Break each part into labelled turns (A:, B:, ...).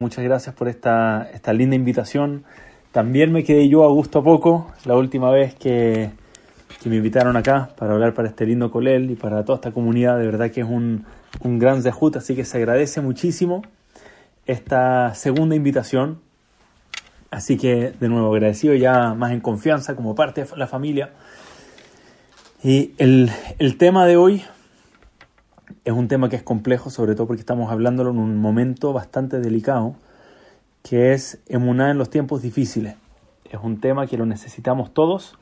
A: Muchas gracias por esta, esta linda invitación. También me quedé yo a gusto a poco la última vez que, me invitaron acá para hablar para este lindo colel y para toda esta comunidad. De verdad que es un, un gran zehut, así que se agradece muchísimo esta segunda invitación. Así que de nuevo agradecido ya más en confianza como parte de la familia. Y el, el tema de hoy es un tema que es complejo, sobre todo porque estamos hablándolo en un momento bastante delicado, que es emunar en los tiempos difíciles. Es un tema que lo necesitamos todos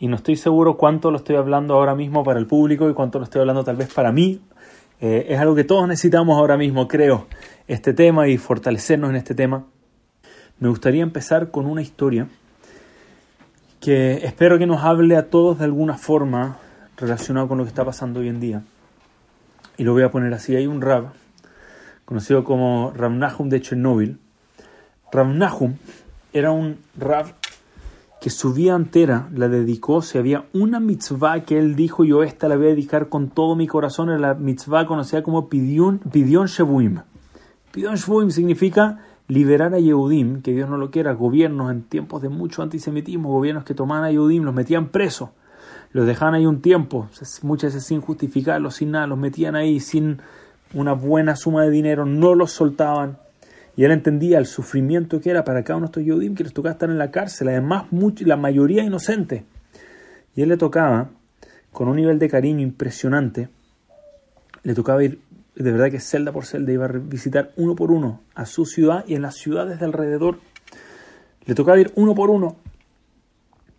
A: y no estoy seguro cuánto lo estoy hablando ahora mismo para el público y cuánto lo estoy hablando tal vez para mí. Eh, es algo que todos necesitamos ahora mismo, creo, este tema y fortalecernos en este tema. Me gustaría empezar con una historia que espero que nos hable a todos de alguna forma relacionado con lo que está pasando hoy en día y lo voy a poner así, hay un Rab, conocido como Rab Nahum de Chernóbil. Rab Nahum era un Rab que su vida entera la dedicó, si había una mitzvah que él dijo, yo esta la voy a dedicar con todo mi corazón, era la mitzvah conocida como Pidion, Pidion Shevuim. Pidion Shevuim significa liberar a Yehudim, que Dios no lo quiera, gobiernos en tiempos de mucho antisemitismo, gobiernos que tomaban a Yehudim, los metían presos los dejaban ahí un tiempo, muchas veces sin justificarlo, sin nada, los metían ahí sin una buena suma de dinero, no los soltaban. Y él entendía el sufrimiento que era para cada uno de estos Yodim que les tocaba estar en la cárcel, además la mayoría inocente. Y él le tocaba, con un nivel de cariño impresionante, le tocaba ir, de verdad que celda por celda, iba a visitar uno por uno a su ciudad y en las ciudades de alrededor. Le tocaba ir uno por uno.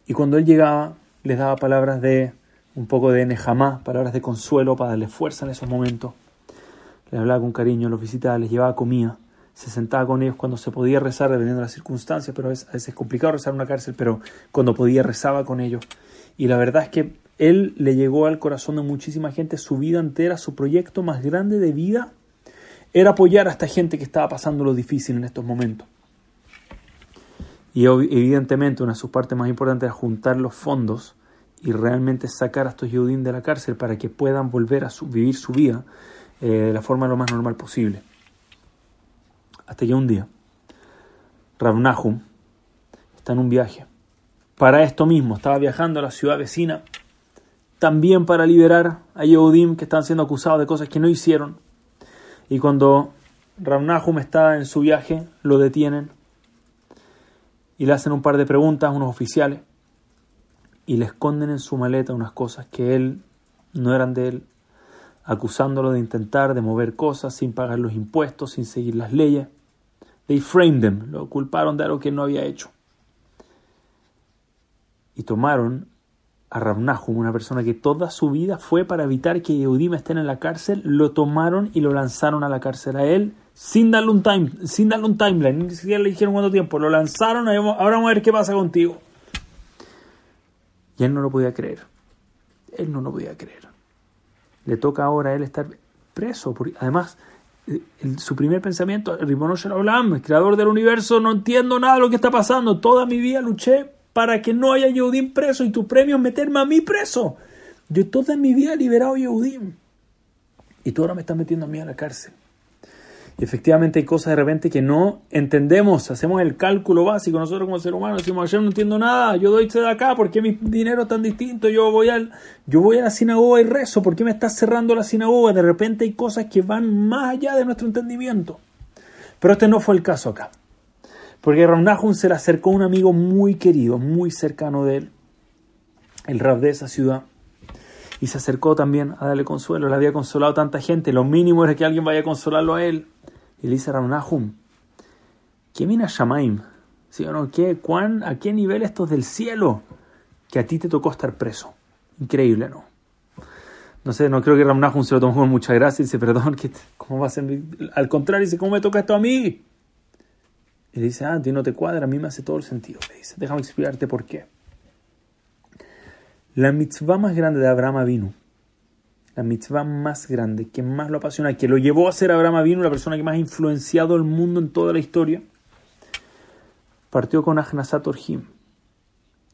A: Y cuando él llegaba, les daba palabras de un poco de nejamá, palabras de consuelo para darle fuerza en esos momentos. Les hablaba con cariño, los visitaba, les llevaba comida, se sentaba con ellos cuando se podía rezar, dependiendo de las circunstancias, pero a veces es complicado rezar en una cárcel, pero cuando podía rezaba con ellos. Y la verdad es que él le llegó al corazón de muchísima gente su vida entera, su proyecto más grande de vida era apoyar a esta gente que estaba pasando lo difícil en estos momentos. Y evidentemente una de sus partes más importantes era juntar los fondos y realmente sacar a estos Yehudim de la cárcel para que puedan volver a vivir su vida eh, de la forma lo más normal posible. Hasta que un día, Rav Nahum está en un viaje. Para esto mismo, estaba viajando a la ciudad vecina, también para liberar a Yehudim que están siendo acusados de cosas que no hicieron. Y cuando Rav Nahum está en su viaje, lo detienen y le hacen un par de preguntas a unos oficiales y le esconden en su maleta unas cosas que él no eran de él, acusándolo de intentar de mover cosas sin pagar los impuestos, sin seguir las leyes. They framed him, lo culparon de algo que no había hecho. Y tomaron a Rabnahum, una persona que toda su vida fue para evitar que Yehudim estén en la cárcel, lo tomaron y lo lanzaron a la cárcel a él sin darle un time, sin darle un timeline, ni siquiera le dijeron cuánto tiempo, lo lanzaron, ahora vamos a ver qué pasa contigo. Y él no lo podía creer. Él no lo podía creer. Le toca ahora a él estar preso. Además, su primer pensamiento, Rimonosh el creador del universo, no entiendo nada de lo que está pasando. Toda mi vida luché para que no haya Yehudim preso y tu premio es meterme a mí preso. Yo toda mi vida he liberado Yehudim. Y tú ahora me estás metiendo a mí a la cárcel. Y efectivamente hay cosas de repente que no entendemos, hacemos el cálculo básico, nosotros como ser humano decimos, ayer no entiendo nada, yo doy de acá, ¿por qué mi dinero es tan distinto? Yo voy, al, yo voy a la sinagoga y rezo, ¿por qué me estás cerrando la sinagoga? De repente hay cosas que van más allá de nuestro entendimiento. Pero este no fue el caso acá. Porque Ramnahun se le acercó a un amigo muy querido, muy cercano de él, el rab de esa ciudad, y se acercó también a darle consuelo. Le había consolado tanta gente, lo mínimo era que alguien vaya a consolarlo a él. Y le dice Ramnahum, ¿qué mina Shamaim? ¿Sí o no? ¿Qué, cuán, ¿A qué nivel estos del cielo que a ti te tocó estar preso? Increíble, ¿no? No sé, no creo que Ramnahum se lo tomó con mucha gracia y dice, perdón, ¿cómo va a ser? Al contrario, dice, ¿cómo me toca esto a mí? Y le dice, ah, a ti no te cuadra, a mí me hace todo el sentido. Le dice, déjame explicarte por qué. La mitzvah más grande de Abraham vino. La mitzvah más grande, que más lo apasiona, que lo llevó a ser Abraham Avinu, la persona que más ha influenciado el mundo en toda la historia, partió con Ahnasat Orhim,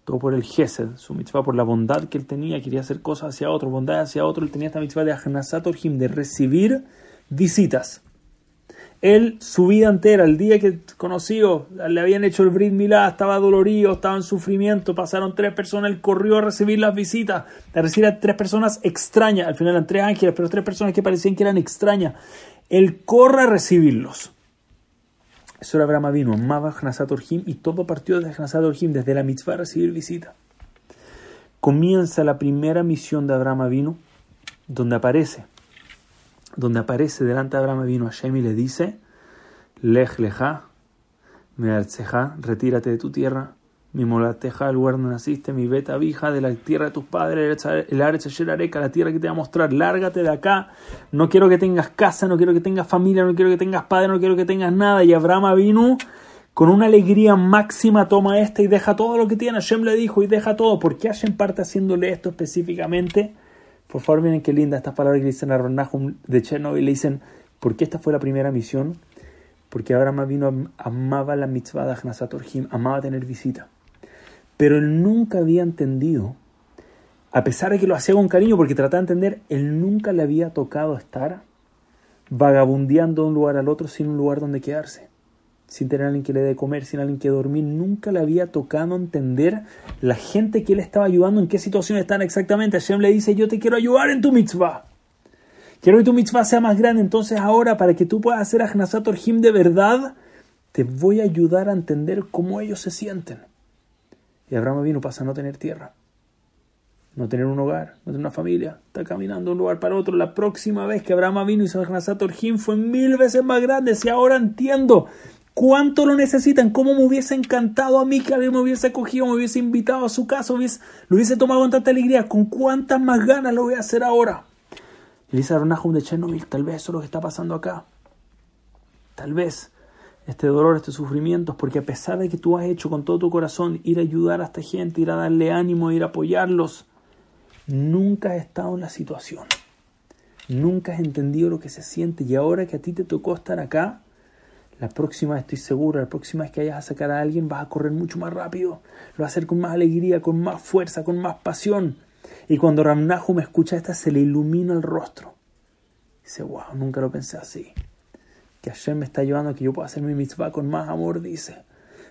A: todo por el Gesed, su mitzvah, por la bondad que él tenía, quería hacer cosas hacia otro, bondad hacia otro, él tenía esta mitzvah de Ahnasat Orhim, de recibir visitas. Él, su vida entera, el día que conoció, le habían hecho el Brit Milá, estaba dolorido, estaba en sufrimiento, pasaron tres personas, él corrió a recibir las visitas, a recibir tres personas extrañas, al final eran tres ángeles, pero tres personas que parecían que eran extrañas. Él corre a recibirlos. Eso era Abraham vino, amaba Hnasat Orhim y todo partió de Hnasat Orhim, desde la mitzvah a recibir visita. Comienza la primera misión de Abraham vino, donde aparece donde aparece delante de Abraham vino Hashem y le dice, Lej leja, me retírate de tu tierra, mi molateja, el lugar donde naciste, mi beta vija de la tierra de tus padres, el areca, la tierra que te va a mostrar, lárgate de acá, no quiero que tengas casa, no quiero que tengas familia, no quiero que tengas padre, no quiero que tengas nada. Y Abraham vino con una alegría máxima, toma esta y deja todo lo que tiene. Hashem le dijo y deja todo. ¿Por qué Hashem parte haciéndole esto específicamente? Por favor, miren qué linda estas palabras que dicen a Ronahum de Chernobyl. Le dicen, ¿por qué esta fue la primera misión? Porque Abraham vino, amaba la mitzvah de Ahnasat amaba tener visita. Pero él nunca había entendido, a pesar de que lo hacía con cariño, porque trataba de entender, él nunca le había tocado estar vagabundeando de un lugar al otro sin un lugar donde quedarse sin tener a alguien que le dé comer, sin alguien que dormir. Nunca le había tocado entender la gente que él estaba ayudando, en qué situación están exactamente. Hashem le dice, yo te quiero ayudar en tu mitzvah. Quiero que tu mitzvah sea más grande. Entonces ahora, para que tú puedas hacer Ahnasat Orhim de verdad, te voy a ayudar a entender cómo ellos se sienten. Y Abraham vino pasa a no tener tierra, no tener un hogar, no tener una familia. Está caminando de un lugar para otro. La próxima vez que Abraham vino y hizo Ahnasat Orhim fue mil veces más grande. Si ahora entiendo ¿Cuánto lo necesitan? ¿Cómo me hubiese encantado a mí que alguien me hubiese acogido, me hubiese invitado a su casa, hubiese, lo hubiese tomado con tanta alegría? ¿Con cuántas más ganas lo voy a hacer ahora? Elisa Ronahum de Chernobyl, tal vez eso es lo que está pasando acá. Tal vez este dolor, este sufrimiento, porque a pesar de que tú has hecho con todo tu corazón ir a ayudar a esta gente, ir a darle ánimo, ir a apoyarlos, nunca has estado en la situación. Nunca has entendido lo que se siente y ahora que a ti te tocó estar acá, la próxima estoy seguro, la próxima vez que vayas a sacar a alguien vas a correr mucho más rápido. Lo vas a hacer con más alegría, con más fuerza, con más pasión. Y cuando Ramnahu me escucha esta, se le ilumina el rostro. Dice, wow, nunca lo pensé así. Que Hashem me está ayudando que yo pueda hacer mi mitzvah con más amor, dice.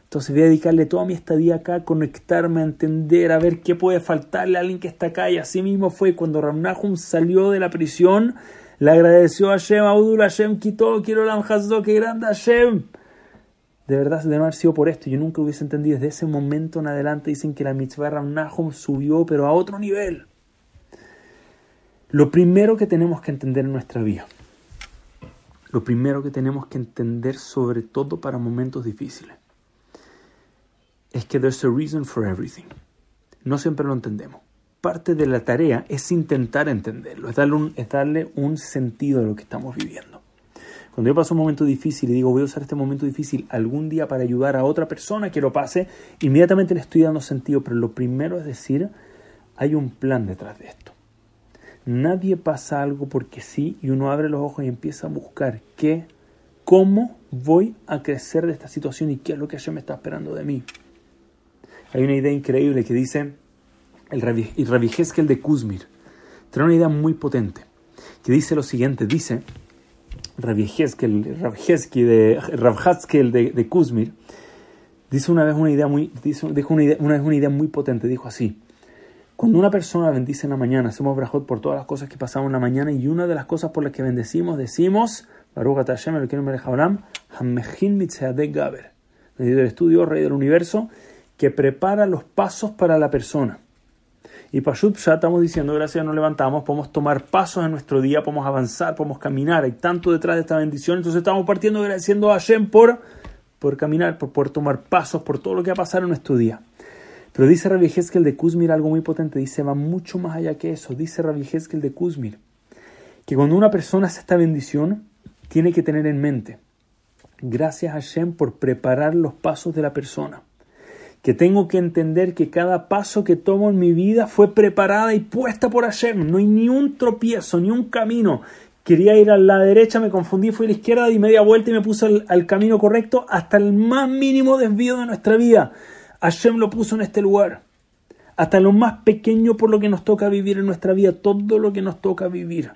A: Entonces voy a dedicarle toda mi estadía acá a conectarme, a entender, a ver qué puede faltarle a alguien que está acá. Y así mismo fue cuando Ramnahum salió de la prisión le agradeció a Hashem, Abdul Hashem, quitó, quiero la que grande Hashem. De verdad, de no haber sido por esto, yo nunca hubiese entendido. Desde ese momento en adelante dicen que la mitzvah Ramnahum subió, pero a otro nivel. Lo primero que tenemos que entender en nuestra vida, lo primero que tenemos que entender sobre todo para momentos difíciles, es que there's a reason for everything. No siempre lo entendemos parte de la tarea es intentar entenderlo, es darle, un, sentido a lo que estamos viviendo. Cuando yo paso un momento difícil y digo voy a usar este momento difícil algún día para ayudar a otra persona que lo pase, inmediatamente le estoy dando sentido, pero lo primero es decir, hay un plan detrás de esto. Nadie pasa algo porque sí y uno abre los ojos y empieza a buscar qué, cómo voy a crecer de esta situación y qué es lo que ella me está esperando de mí. Hay una idea increíble que dice, el Rabbi Heskel de Kuzmir, trae una idea muy potente, que dice lo siguiente, dice, Rabbi Heskel, de, de, Kuzmir, dice una vez una idea muy, dijo una, vez una idea muy potente, dijo así, cuando una persona bendice en la mañana, hacemos brajot por todas las cosas que pasamos en la mañana y una de las cosas por las que bendecimos, decimos, Baruch Hashem, el Gaber, del estudio Rey del Universo, que prepara los pasos para la persona. Y Pashut ya estamos diciendo, gracias a nos levantamos, podemos tomar pasos en nuestro día, podemos avanzar, podemos caminar. Hay tanto detrás de esta bendición. Entonces estamos partiendo agradeciendo a Hashem por, por caminar, por poder tomar pasos, por todo lo que ha pasado en nuestro día. Pero dice Rabbi Heskel de Kuzmir algo muy potente. Dice, va mucho más allá que eso. Dice Rabbi Heskel de Kuzmir que cuando una persona hace esta bendición, tiene que tener en mente, gracias a Hashem por preparar los pasos de la persona que tengo que entender que cada paso que tomo en mi vida fue preparada y puesta por Hashem. No hay ni un tropiezo, ni un camino. Quería ir a la derecha, me confundí, fui a la izquierda, di media vuelta y me puse al, camino correcto hasta el más mínimo desvío de nuestra vida. Hashem lo puso en este lugar. Hasta lo más pequeño por lo que nos toca vivir en nuestra vida, todo lo que nos toca vivir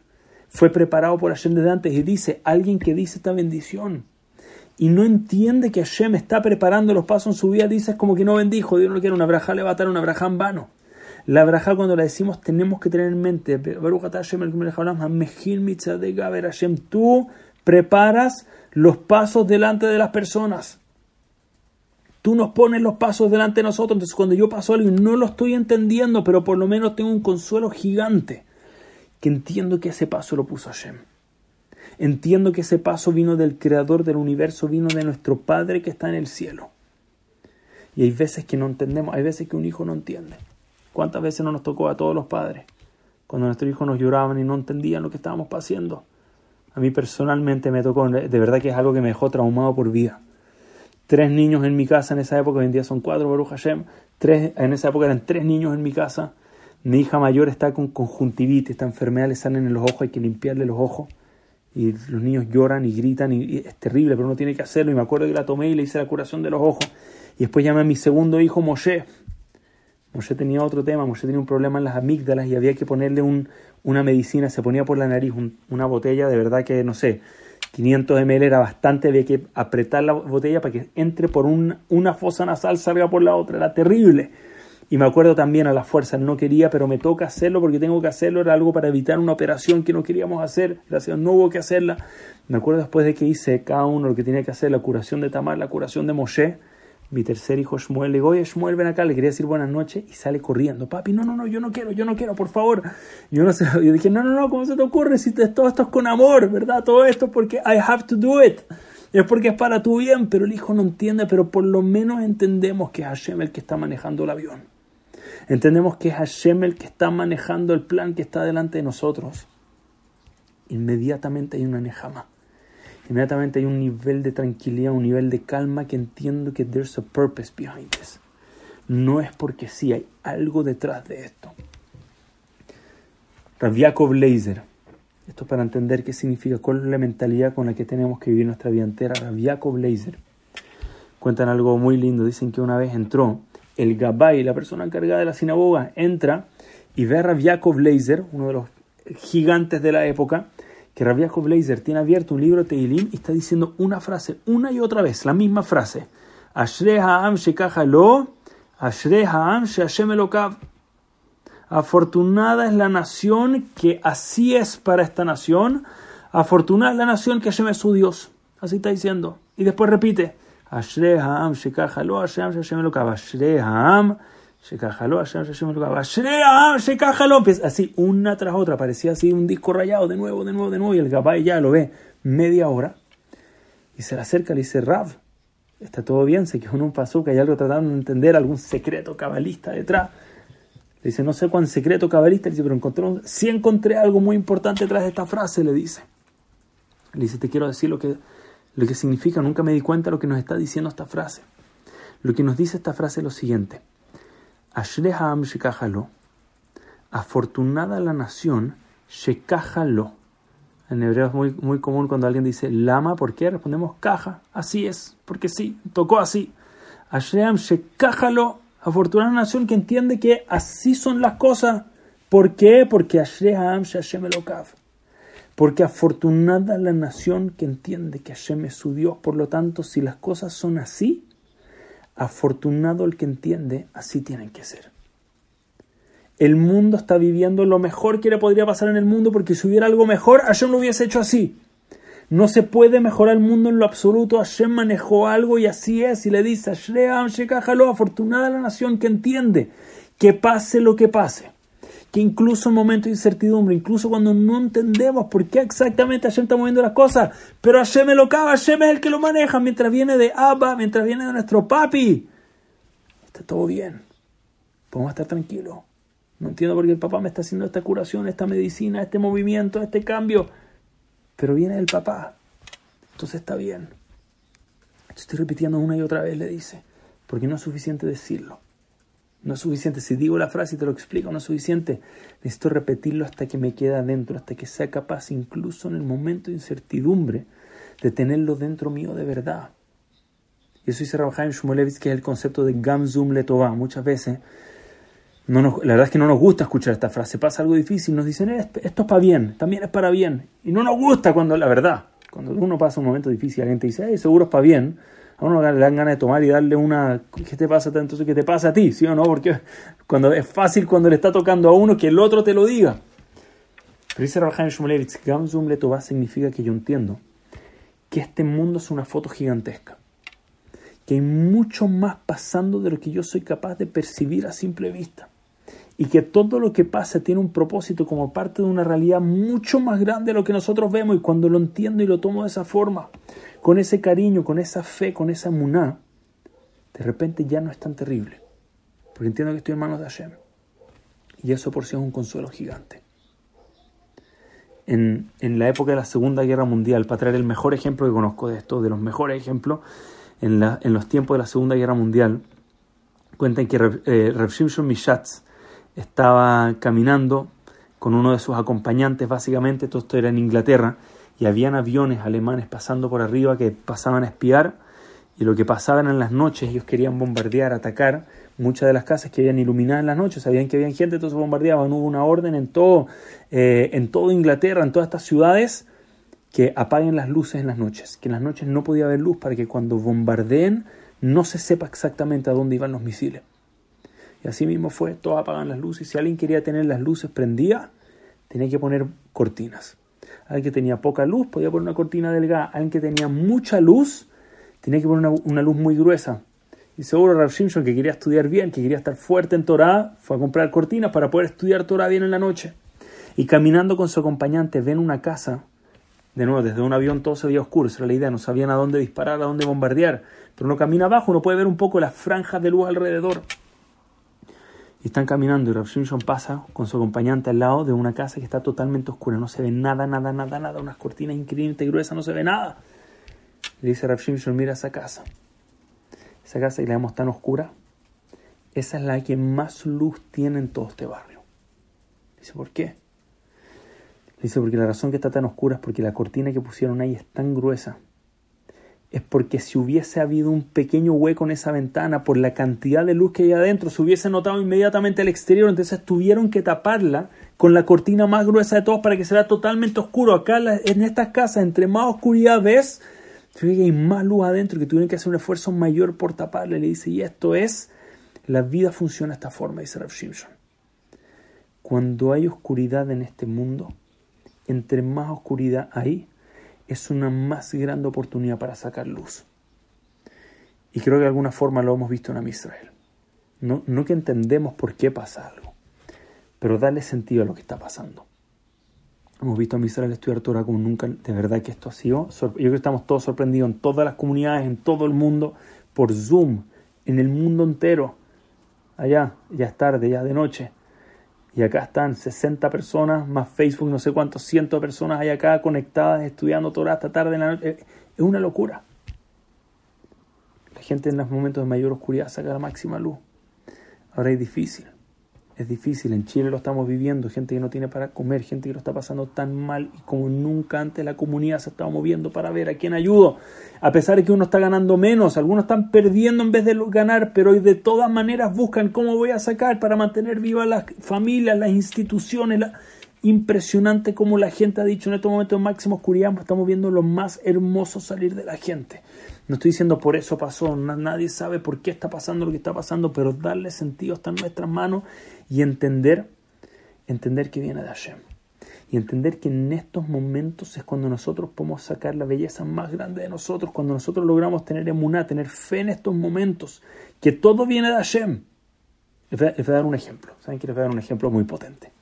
A: fue preparado por Hashem desde antes y dice, alguien que dice esta bendición y no entiende que Hashem está preparando los pasos en su vida, dice es como que no bendijo, Dios no quiere una braja, le va a dar una braja en vano. La braja cuando la decimos tenemos que tener en mente, tú preparas los pasos delante de las personas. Tú nos pones los pasos delante de nosotros. Entonces cuando yo paso algo y no lo estoy entendiendo, pero por lo menos tengo un consuelo gigante, que entiendo que ese paso lo puso Hashem. Entiendo que ese paso vino del creador del universo, vino de nuestro Padre que está en el cielo. Y hay veces que no entendemos, hay veces que un hijo no entiende. ¿Cuántas veces no nos tocó a todos los padres? Cuando nuestros hijos nos lloraban y no entendían lo que estábamos haciendo. A mí personalmente me tocó, de verdad que es algo que me dejó traumado por vida. Tres niños en mi casa en esa época, hoy en día son cuatro, Baruch Hashem. Tres, en esa época eran tres niños en mi casa. Mi hija mayor está con conjuntivitis, esta enfermedad le salen en los ojos, hay que limpiarle los ojos y los niños lloran y gritan y, es terrible, pero uno tiene que hacerlo. Y me acuerdo que la tomé y le hice la curación de los ojos. Y después llamé a mi segundo hijo Moshe. Moshe tenía otro tema, Moshe tenía un problema en las amígdalas y había que ponerle un, una medicina, se ponía por la nariz una botella, de verdad que no sé, 500 ml era bastante, había que apretar la botella para que entre por una fosa nasal, salga por la otra, era terrible. Y me acuerdo también a las fuerzas, no quería, pero me toca hacerlo porque tengo que hacerlo, era algo para evitar una operación que no queríamos hacer, gracias, no hubo que hacerla. Me acuerdo después de que hice cada uno lo que tenía que hacer, la curación de Tamar, la curación de Moshe, mi tercer hijo Shmuel, le digo, oye Shmuel, ven acá, le quería decir buenas noches y sale corriendo, papi, no, no, no, yo no quiero, yo no quiero, por favor. Yo no sé, yo dije, no, no, no, ¿cómo se te ocurre si todo esto es con amor, verdad? Todo esto es porque I have to do it. Es porque es para tu bien, pero el hijo no entiende, pero por lo menos entendemos que es Hashem el que está manejando el avión. Entendemos que es Hashem el que está manejando el plan que está delante de nosotros. Inmediatamente hay una nejama. Inmediatamente hay un nivel de tranquilidad, un nivel de calma que entiendo que there's a purpose behind this. No es porque sí, hay algo detrás de esto. Rav Blazer. Esto para entender qué significa, cuál es la mentalidad con la que tenemos que vivir nuestra vida entera. Blazer. Cuentan algo muy lindo. Dicen que una vez entró el Gabay, la persona encargada de la sinagoga, entra y ve a Rav uno de los gigantes de la época, que Rav Leiser tiene abierto un libro de Teilim y está diciendo una frase, una y otra vez, la misma frase. Ashrei ha'am lo, ashrei ha'am. Afortunada es la nación que así es para esta nación. Afortunada es la nación que Hashem es su Dios. Así está diciendo. Y después repite. Ashre Haam Shekajalo Hashem Hashem Elokav. Ashre Haam Shekajalo Hashem Hashem Elokav. Ashre Haam Shekajalo. Empieza así, una tras otra. Parecía así un disco rayado, de nuevo, de nuevo, de nuevo. Y el Gabay ya lo ve media hora. Y se le acerca, le dice, Rav, está todo bien, se quedó en un que hay algo tratando de entender, algún secreto cabalista detrás. Le dice, no sé cuán secreto cabalista, le dice, pero encontré, sí encontré algo muy importante detrás de esta frase, le dice. Le dice, te quiero decir lo que lo que significa, nunca me di cuenta lo que nos está diciendo esta frase. Lo que nos dice esta frase es lo siguiente. Afortunada la nación, shekahalo. En hebreo es muy, muy común cuando alguien dice lama, ¿por qué? Respondemos caja. Así es, porque sí, tocó así. Ashreham shekahalo. Afortunada la nación que entiende que así son las cosas. ¿Por qué? Porque Ashreham shashem elokav. Porque afortunada la nación que entiende que Hashem es su Dios. Por lo tanto, si las cosas son así, afortunado el que entiende, así tienen que ser. El mundo está viviendo lo mejor que le podría pasar en el mundo porque si hubiera algo mejor, Hashem lo hubiese hecho así. No se puede mejorar el mundo en lo absoluto. Hashem manejó algo y así es. Y le dice, afortunada la nación que entiende que pase lo que pase que incluso en momentos de incertidumbre, incluso cuando no entendemos por qué exactamente Hashem está moviendo las cosas, pero Hashem lo caga, Hashem es el que lo maneja mientras viene de Abba, mientras viene de nuestro papi. Está todo bien. Podemos estar tranquilos. No entiendo por qué el papá me está haciendo esta curación, esta medicina, este movimiento, este cambio. Pero viene del papá. Entonces está bien. Estoy repitiendo una y otra vez, le dice. Porque no es suficiente decirlo. No es suficiente. Si digo la frase y te lo explico, no es suficiente. Necesito repetirlo hasta que me quede adentro, hasta que sea capaz, incluso en el momento de incertidumbre, de tenerlo dentro mío de verdad. Y eso dice Rabhaim Shmulevitz, que es el concepto de Gamzum Letová. Muchas veces la verdad es que no nos gusta escuchar esta frase. Pasa algo difícil, nos dicen, esto es para bien, también es para bien. Y no nos gusta cuando, la verdad, cuando uno pasa un momento difícil, alguien te dice, seguro es para bien. A uno le dan ganas de tomar y darle una, ¿qué te pasa entonces? ¿Qué te pasa a ti? ¿Sí o no? Porque cuando es fácil cuando le está tocando a uno que el otro te lo diga. Pero dice Rabhaim Shmulevitz, Gamzum significa que yo entiendo que este mundo es una foto gigantesca. Que hay mucho más pasando de lo que yo soy capaz de percibir a simple vista y que todo lo que pasa tiene un propósito como parte de una realidad mucho más grande de lo que nosotros vemos y cuando lo entiendo y lo tomo de esa forma, con ese cariño, con esa fe, con esa muná, de repente ya no es tan terrible, porque entiendo que estoy en manos de Hashem. Y eso por sí es un consuelo gigante. En, en, la época de la Segunda Guerra Mundial, para traer el mejor ejemplo que conozco de esto, de los mejores ejemplos, en, la, en los tiempos de la Segunda Guerra Mundial, cuentan que eh, estaba caminando con uno de sus acompañantes, básicamente, todo esto era en Inglaterra, y habían aviones alemanes pasando por arriba que pasaban a espiar, y lo que pasaban en las noches, ellos querían bombardear, atacar muchas de las casas que habían iluminadas en las noches, sabían que había gente, entonces bombardeaban, hubo una orden en todo, eh, en todo Inglaterra, en todas estas ciudades, que apaguen las luces en las noches, que en las noches no podía haber luz para que cuando bombardeen no se sepa exactamente a dónde iban los misiles. Así mismo fue, todos apagan las luces. Si alguien quería tener las luces prendidas, tenía que poner cortinas. Alguien que tenía poca luz podía poner una cortina delgada. Alguien que tenía mucha luz tenía que poner una, luz muy gruesa. Y seguro Rav Simpson, que quería estudiar bien, que quería estar fuerte en Torah, fue a comprar cortinas para poder estudiar Torah bien en la noche. Y caminando con su acompañante ven una casa. De nuevo, desde un avión todo se veía oscuro, era la idea, no sabían a dónde disparar, a dónde bombardear. Pero uno camina abajo, uno puede ver un poco las franjas de luz alrededor. Y están caminando y Rav Shimshon pasa con su acompañante al lado de una casa que está totalmente oscura. No se ve nada, nada, nada, nada. Unas cortinas increíblemente gruesas, no se ve nada. Le dice Rav Shimshon, mira esa casa. Esa casa y la vemos tan oscura. Esa es la que más luz tiene en todo este barrio. Dice, ¿por qué? Dice, porque la razón que está tan oscura es porque la cortina que pusieron ahí es tan gruesa es porque si hubiese habido un pequeño hueco en esa ventana por la cantidad de luz que hay adentro, se hubiese notado inmediatamente el exterior, entonces tuvieron que taparla con la cortina más gruesa de todos para que se totalmente oscuro. Acá en estas casas, entre más oscuridad ves, hay más luz adentro, que tuvieron que hacer un esfuerzo mayor por taparle. Le dice, y esto es, la vida funciona de esta forma, dice Rav Shimshon. Cuando hay oscuridad en este mundo, entre más oscuridad hay, es una más grande oportunidad para sacar luz. Y creo que de alguna forma lo hemos visto en Israel. No, no que entendemos por qué pasa algo, pero darle sentido a lo que está pasando. Hemos visto a Israel estudiar Torah como nunca, de verdad que esto ha sido. Yo creo que estamos todos sorprendidos en todas las comunidades, en todo el mundo, por Zoom, en el mundo entero. Allá, ya es tarde, ya de noche. Y acá están 60 personas, más Facebook, no sé cuántos cientos de personas hay acá conectadas, estudiando Torah hasta tarde en la noche. Es una locura. La gente en los momentos de mayor oscuridad saca la máxima luz. Ahora es difícil. Es difícil, en Chile lo estamos viviendo, gente que no tiene para comer, gente que lo está pasando tan mal y como nunca antes la comunidad se estaba moviendo para ver a quién ayudo. A pesar de que uno está ganando menos, algunos están perdiendo en vez de ganar, pero de todas maneras buscan cómo voy a sacar para mantener vivas las familias, las instituciones. Impresionante como la gente ha dicho en estos momentos de máxima oscuridad, estamos viendo lo más hermoso salir de la gente. No estoy diciendo por eso pasó, nadie sabe por qué está pasando lo que está pasando, pero darle sentido está en nuestras manos y entender, entender que viene de Hashem. Y entender que en estos momentos es cuando nosotros podemos sacar la belleza más grande de nosotros, cuando nosotros logramos tener emuná, tener fe en estos momentos, que todo viene de Hashem. Les voy, a, dar un ejemplo. ¿Saben que les voy a dar un ejemplo muy potente?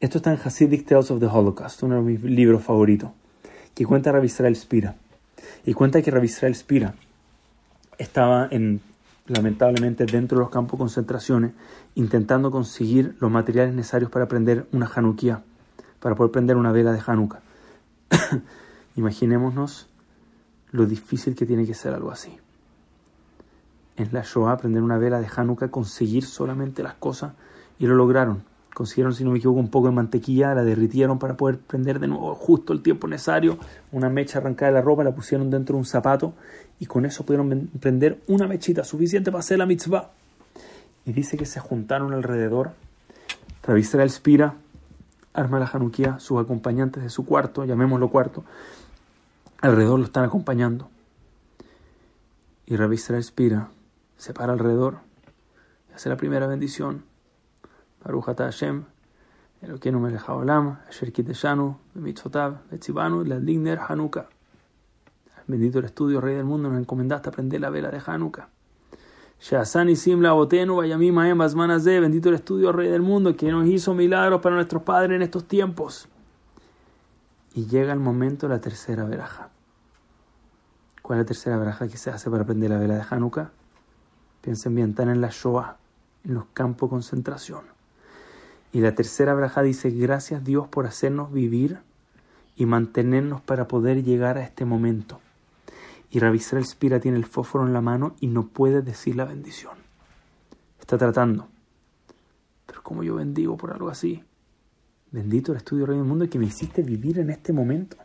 A: Esto está en Hasidic Tales of the Holocaust, uno de mis libros favoritos, que cuenta Rabbi Israel Spira. Y cuenta que Rabbi Israel Spira estaba en, lamentablemente dentro de los campos de concentraciones intentando conseguir los materiales necesarios para prender una Hanukkah, para poder prender una vela de Hanukkah. Imaginémonos lo difícil que tiene que ser algo así. En la Shoah, prender una vela de Hanukkah, conseguir solamente las cosas y lo lograron consiguieron, si no me equivoco, un poco de mantequilla, la derritieron para poder prender de nuevo justo el tiempo necesario, una mecha arrancada de la ropa, la pusieron dentro de un zapato y con eso pudieron prender una mechita suficiente para hacer la mitzvah. Y dice que se juntaron alrededor. Rabbi Israel Spira arma la Hanukkah, sus acompañantes de su cuarto, llamémoslo cuarto, alrededor lo están acompañando. Y Rabbi Israel Spira se para alrededor y hace la primera bendición. Baruch Hashem, Elokeinu melech haolam, asher kiteshanu, b'mitzvotav, betzibanu, digner Hanukkah. Bendito el estudio, Rey del mundo, nos encomendaste a prender la vela de Hanukkah. Shazan Simla Botenu, Vayamim Maem de bendito el estudio, Rey del mundo, que nos hizo milagros para nuestros padres en estos tiempos. Y llega el momento la tercera veraja. ¿Cuál es la tercera veraja que se hace para prender la vela de Hanukkah? Piensen bien, están en la Shoah, en los campos de concentración. Y la tercera veraja dice, gracias Dios por hacernos vivir y mantenernos para poder llegar a este momento. Y Ravisar el Spira tiene el fósforo en la mano y no puede decir la bendición. Está tratando. Pero como yo bendigo por algo así, bendito el estudio Rey del Mundo que me hiciste vivir en este momento.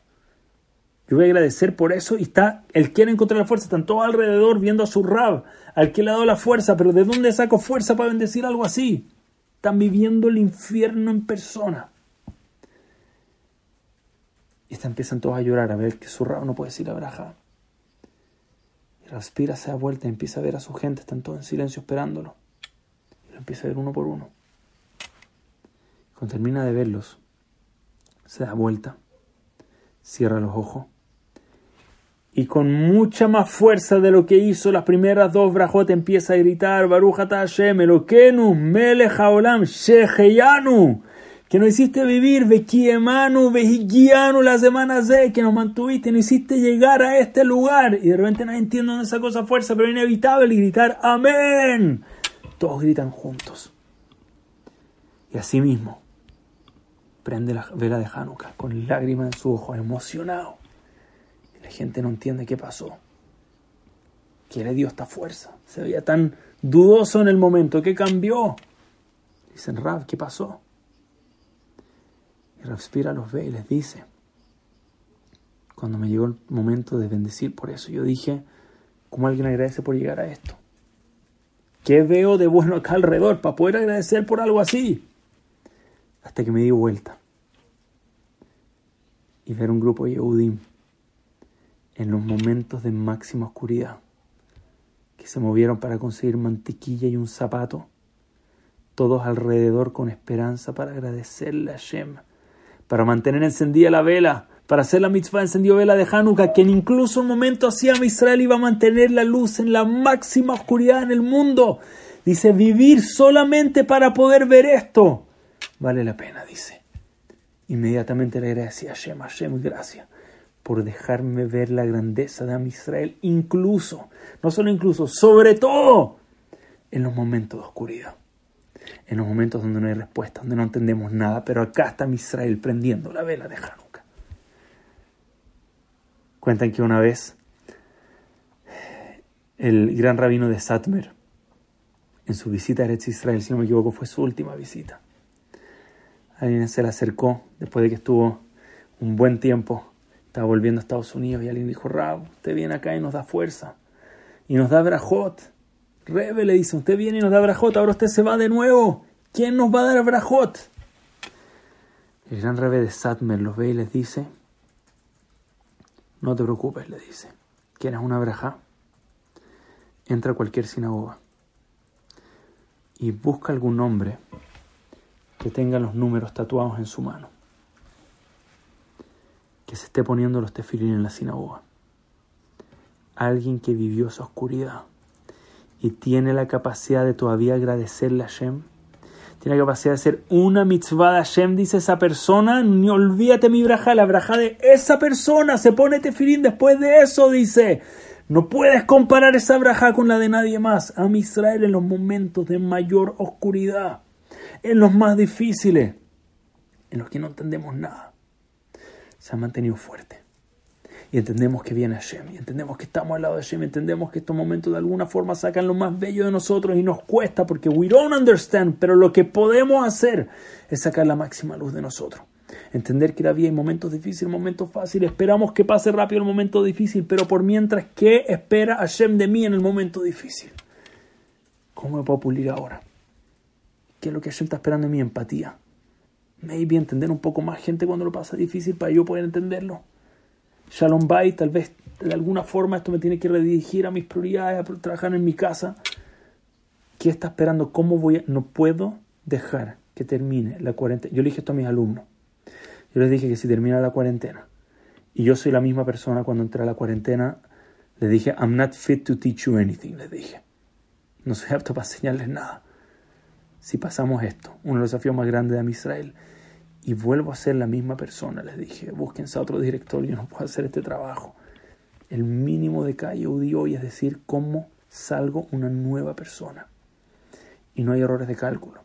A: Yo voy a agradecer por eso y está, él quiere encontrar la fuerza, están todos alrededor viendo a su rab, al que le ha dado la fuerza, pero ¿de dónde saco fuerza para bendecir algo así? Están viviendo el infierno en persona. Y están, empiezan todos a llorar a ver que su rab no puede decir la braja. Respira, se da vuelta y empieza a ver a su gente, están todos en silencio esperándolo. Y lo empieza a ver uno por uno. Cuando termina de verlos, se da vuelta, cierra los ojos y con mucha más fuerza de lo que hizo las primeras dos brajot empieza a gritar Baruch Hashem Elokenu Melech Haolam Sheheyanu que nos hiciste vivir, Bekiemanu, Behigianu, las semanas de que nos mantuviste, nos hiciste llegar a este lugar. Y de repente no entiendo dónde esa cosa fuerza, pero inevitable gritar Amén. Todos gritan juntos. Y así mismo, prende la vela de Hanukkah con lágrimas en su ojo, emocionado. La gente no entiende qué pasó. ¿Qué le dio esta fuerza? Se veía tan dudoso en el momento. ¿Qué cambió? Dicen, Rab, ¿qué pasó? Y Spira los ve y les dice, cuando me llegó el momento de bendecir por eso, yo dije, ¿cómo alguien agradece por llegar a esto? ¿Qué veo de bueno acá alrededor para poder agradecer por algo así? Hasta que me di vuelta y ver un grupo de Yehudim en los momentos de máxima oscuridad que se movieron para conseguir mantequilla y un zapato, todos alrededor con esperanza para agradecerle a Shem para mantener encendida la vela, para hacer la mitzvah encendió vela de Hanukkah, que en incluso un momento hacía Israel iba a mantener la luz en la máxima oscuridad en el mundo. Dice, vivir solamente para poder ver esto. Vale la pena, dice. Inmediatamente le agradecía a Hashem, Hashem, gracias por dejarme ver la grandeza de Am Israel, incluso, no solo incluso, sobre todo en los momentos de oscuridad en los momentos donde no hay respuesta, donde no entendemos nada, pero acá está Israel prendiendo la vela de Hanukkah. Cuentan que una vez el gran rabino de Satmer, en su visita a Eretz Israel, si no me equivoco, fue su última visita. Alguien se le acercó después de que estuvo un buen tiempo, estaba volviendo a Estados Unidos y alguien dijo, Rab, usted viene acá y nos da fuerza y nos da brajot Rebe le dice, usted viene y nos da brajot, ahora usted se va de nuevo. ¿Quién nos va a dar brajot? El gran Rebe de Satmer los ve y les dice, no te preocupes, le dice, ¿quieres una braja? Entra a cualquier sinagoga y busca algún hombre que tenga los números tatuados en su mano, que se esté poniendo los tefilín en la sinagoga. Alguien que vivió esa oscuridad y tiene la capacidad de todavía agradecerle a Hashem, tiene la capacidad de hacer una mitzvah de Hashem, dice esa persona, ni olvídate mi braja, la braja de esa persona, se pone tefilín después de eso, dice. No puedes comparar esa braja con la de nadie más. A Israel en los momentos de mayor oscuridad, en los más difíciles, en los que no entendemos nada, se ha mantenido fuerte y entendemos que viene Hashem, y entendemos que estamos al lado de Hashem, entendemos que estos momentos de alguna forma sacan lo más bello de nosotros y nos cuesta porque we don't understand, pero lo que podemos hacer es sacar la máxima luz de nosotros. Entender que la vida hay momentos difíciles, momentos fáciles, esperamos que pase rápido el momento difícil, pero por mientras, ¿qué espera Hashem de mí en el momento difícil? ¿Cómo me puedo pulir ahora? ¿Qué es lo que Hashem está esperando en mi empatía? Maybe entender un poco más gente cuando lo pasa difícil para yo poder entenderlo. Shalom Bay, tal vez de alguna forma esto me tiene que redirigir a mis prioridades, a trabajar en mi casa. ¿Qué está esperando? ¿Cómo voy a.? No puedo dejar que termine la cuarentena. Yo le dije esto a mis alumnos. Yo les dije que si termina la cuarentena y yo soy la misma persona cuando entré a la cuarentena, les dije, I'm not fit to teach you anything, les dije. No soy apto para enseñarles nada. Si pasamos esto, uno de los desafíos más grandes de Israel, y vuelvo a ser la misma persona, les dije, búsquense a otro director, yo no puedo hacer este trabajo. El mínimo de calle hoy es decir, cómo salgo una nueva persona. Y no hay errores de cálculo.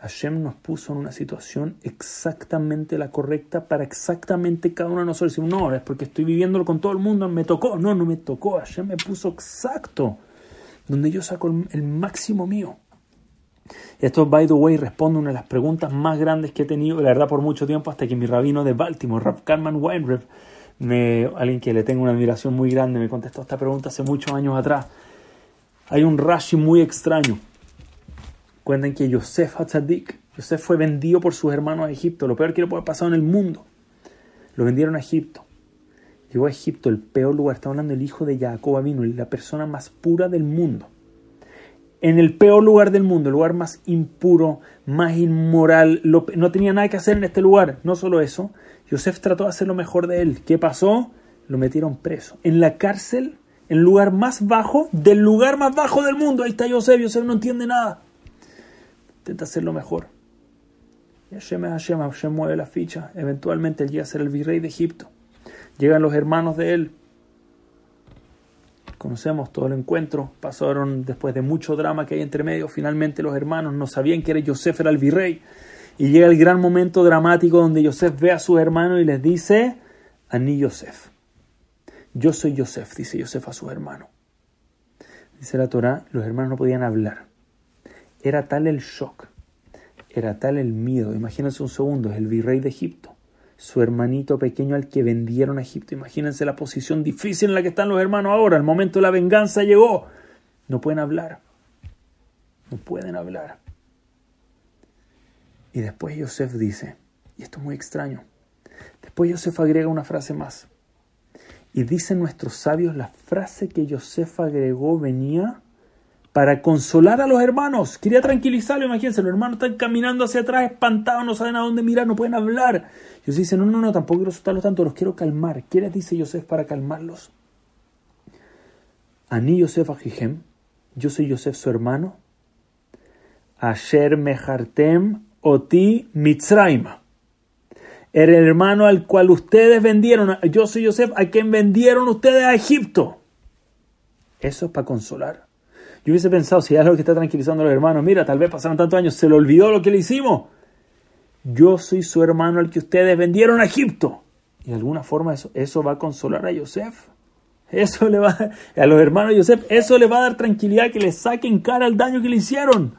A: Hashem nos puso en una situación exactamente la correcta para exactamente cada uno de nosotros. Decimos, no, es porque estoy viviéndolo con todo el mundo, me tocó. No, no me tocó. Hashem me puso exacto donde yo saco el, máximo mío. Esto, by the way, responde una de las preguntas más grandes que he tenido, la verdad, por mucho tiempo, hasta que mi rabino de Baltimore, Rav Kalman Weinrev, me, alguien que le tengo una admiración muy grande, me contestó esta pregunta hace muchos años atrás. Hay un Rashi muy extraño Cuentan que Yosef Hatzadik, Yosef fue vendido por sus hermanos a Egipto, lo peor que le puede pasar en el mundo. Lo vendieron a Egipto. Llegó a Egipto, el peor lugar. Está hablando del hijo de Jacob vino, la persona más pura del mundo. En el peor lugar del mundo, el lugar más impuro, más inmoral. no tenía nada que hacer en este lugar. No solo eso, Yosef trató de hacer lo mejor de él. ¿Qué pasó? Lo metieron preso. En la cárcel, en el lugar más bajo, del lugar más bajo del mundo. Ahí está Yosef. Yosef no entiende nada intenta hacerlo mejor. Y Hashem es Hashem, Hashem mueve la ficha. Eventualmente él llega a ser el virrey de Egipto. Llegan los hermanos de él. Conocemos todo el encuentro. Pasaron después de mucho drama que hay entre medio. Finalmente los hermanos no sabían que era Yosef era el virrey. Y llega el gran momento dramático donde Yosef ve a sus hermanos y les dice, Ani Yosef. Yo soy Yosef, dice Yosef a sus hermanos. Dice la Torah, los hermanos no podían hablar. Era tal el shock, era tal el miedo. Imagínense un segundo, es el virrey de Egipto, su hermanito pequeño al que vendieron a Egipto. Imagínense la posición difícil en la que están los hermanos ahora. El momento de la venganza llegó. No pueden hablar. No pueden hablar. Y después Yosef dice, y esto es muy extraño, después Yosef agrega una frase más. Y dicen nuestros sabios, la frase que Yosef agregó venía para consolar a los hermanos. Quería tranquilizarlos, imagínense, los hermanos están caminando hacia atrás espantados, no saben a dónde mirar, no pueden hablar. Ellos dicen, no, no, no, tampoco quiero asustarlos tanto, los quiero calmar. ¿Qué les dice Yosef para calmarlos? Ani Yosef Ajijem, yo soy Yosef su hermano. Asher Mehartem Oti Mitzraima. El hermano al cual ustedes vendieron, yo soy Yosef a quien vendieron ustedes a Egipto. Eso es para consolar. Yo hubiese pensado, si es algo que está tranquilizando a los hermanos, mira, tal vez pasaron tantos años, se le olvidó lo que le hicimos. Yo soy su hermano al que ustedes vendieron a Egipto. Y de alguna forma eso, eso va a consolar a Yosef. Eso le va a los hermanos de Yosef, eso le va a dar tranquilidad que le saquen cara al daño que le hicieron.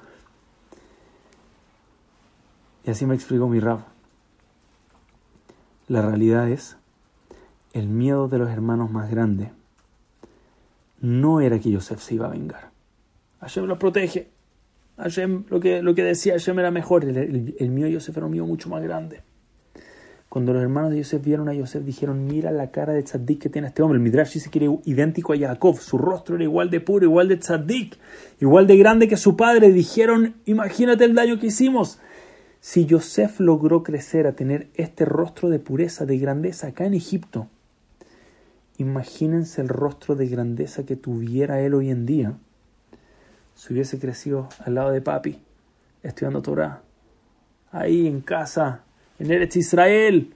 A: Y así me explicó mi rab. La realidad es, el miedo de los hermanos más grande no era que Yosef se iba a vengar. Hashem los protege. Hashem, lo que, lo que decía Hashem era mejor. El, mío Yosef era un mío mucho más grande. Cuando los hermanos de Yosef vieron a Yosef, dijeron, mira la cara de tzaddik que tiene este hombre. El Midrash dice que era idéntico a Jacob. Su rostro era igual de puro, igual de tzaddik, igual de grande que su padre. Dijeron, imagínate el daño que hicimos. Si Yosef logró crecer a tener este rostro de pureza, de grandeza acá en Egipto, imagínense el rostro de grandeza que tuviera él hoy en día si hubiese crecido al lado de papi, estudiando Torah, ahí en casa, en Eretz Israel,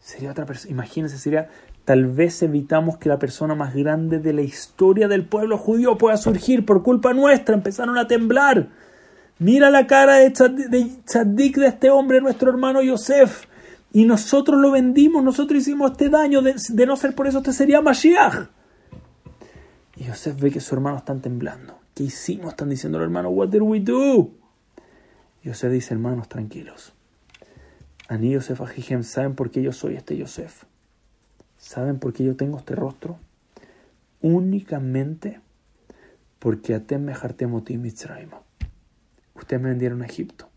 A: sería otra persona. Imagínense, sería. Tal vez evitamos que la persona más grande de la historia del pueblo judío pueda surgir por culpa nuestra. Empezaron a temblar. Mira la cara de Tzaddik de este hombre, nuestro hermano Yosef. Y nosotros lo vendimos, nosotros hicimos este daño. De, no ser por eso, este sería Mashiach. Y Yosef ve que sus hermanos están temblando. ¿Qué hicimos? Están diciendo los hermanos, what did we do? Yosef dice, hermanos, tranquilos. Ani Yosef Ajijem, ¿saben por qué yo soy este Yosef? ¿Saben por qué yo tengo este rostro? Únicamente porque atem mejartemoti mitzrayim. Ustedes me vendieron a Egipto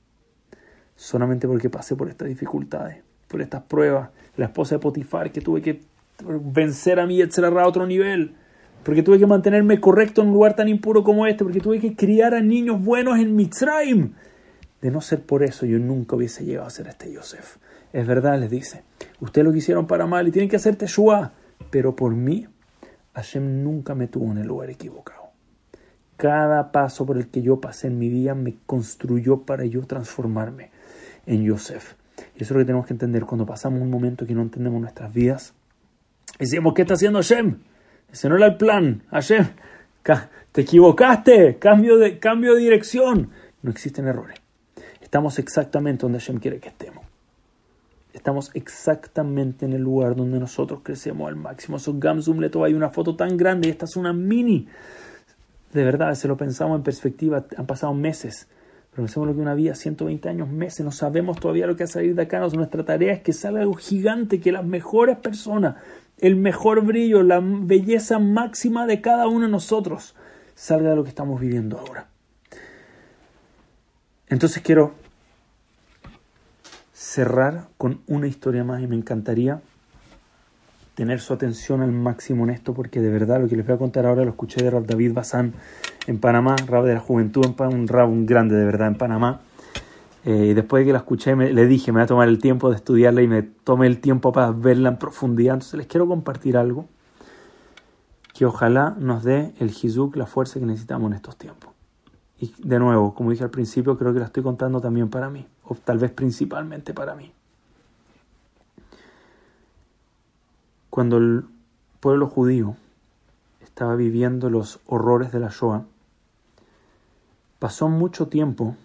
A: solamente porque pasé por estas dificultades, por estas pruebas. La esposa de Potifar que tuve que vencer a mí, etcétera, a otro nivel. Porque tuve que mantenerme correcto en un lugar tan impuro como este, porque tuve que criar a niños buenos en Mitzrayim. De no ser por eso, yo nunca hubiese llegado a ser este Yosef. Es verdad, les dice. Ustedes lo hicieron para mal y tienen que hacer Teshua. Pero por mí, Hashem nunca me tuvo en el lugar equivocado. Cada paso por el que yo pasé en mi vida me construyó para yo transformarme en Yosef. Y eso es lo que tenemos que entender cuando pasamos un momento que no entendemos nuestras vidas. Decimos, ¿qué está haciendo Hashem? Ese no era el plan. Hashem, te equivocaste. Cambio de, cambio de dirección. No existen errores. Estamos exactamente donde Hashem quiere que estemos. Estamos exactamente en el lugar donde nosotros crecemos al máximo. Son Gamsum Leto hay una foto tan grande y esta es una mini. De verdad, se lo pensamos en perspectiva, han pasado meses. Pero pensemos lo que una vida, 120 años, meses, no sabemos todavía lo que va a salir de acá. Nuestra tarea es que salga algo gigante, que las mejores personas, el mejor brillo, la belleza máxima de cada uno de nosotros salga de lo que estamos viviendo ahora. Entonces quiero cerrar con una historia más y me encantaría tener su atención al máximo en esto porque de verdad lo que les voy a contar ahora lo escuché de Rab David Bazán en Panamá, Rab de la juventud, un Rab un grande de verdad en Panamá. Eh, después de que la escuché le dije me voy a tomar el tiempo de estudiarla y me tomé el tiempo para verla en profundidad. Entonces les quiero compartir algo que ojalá nos dé el Hizuk, la fuerza que necesitamos en estos tiempos. Y de nuevo, como dije al principio, creo que la estoy contando también para mí, o tal vez principalmente para mí. Cuando el pueblo judío estaba viviendo los horrores de la Shoah, pasó mucho tiempo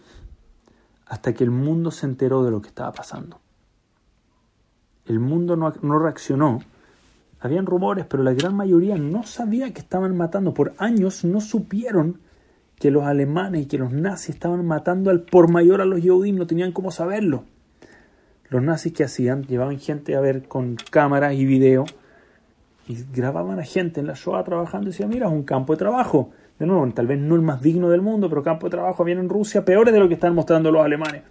A: hasta que el mundo se enteró de lo que estaba pasando. El mundo no, reaccionó. Habían rumores, pero la gran mayoría no sabía que estaban matando. Por años no supieron que los alemanes y que los nazis estaban matando al por mayor a los judíos, no tenían cómo saberlo. Los nazis que hacían, llevaban gente a ver con cámaras y video y grababan a gente en la Shoah trabajando y decían, mira, es un campo de trabajo. De nuevo, tal vez no el más digno del mundo, pero campo de trabajo había en Rusia peores de lo que están mostrando los alemanes.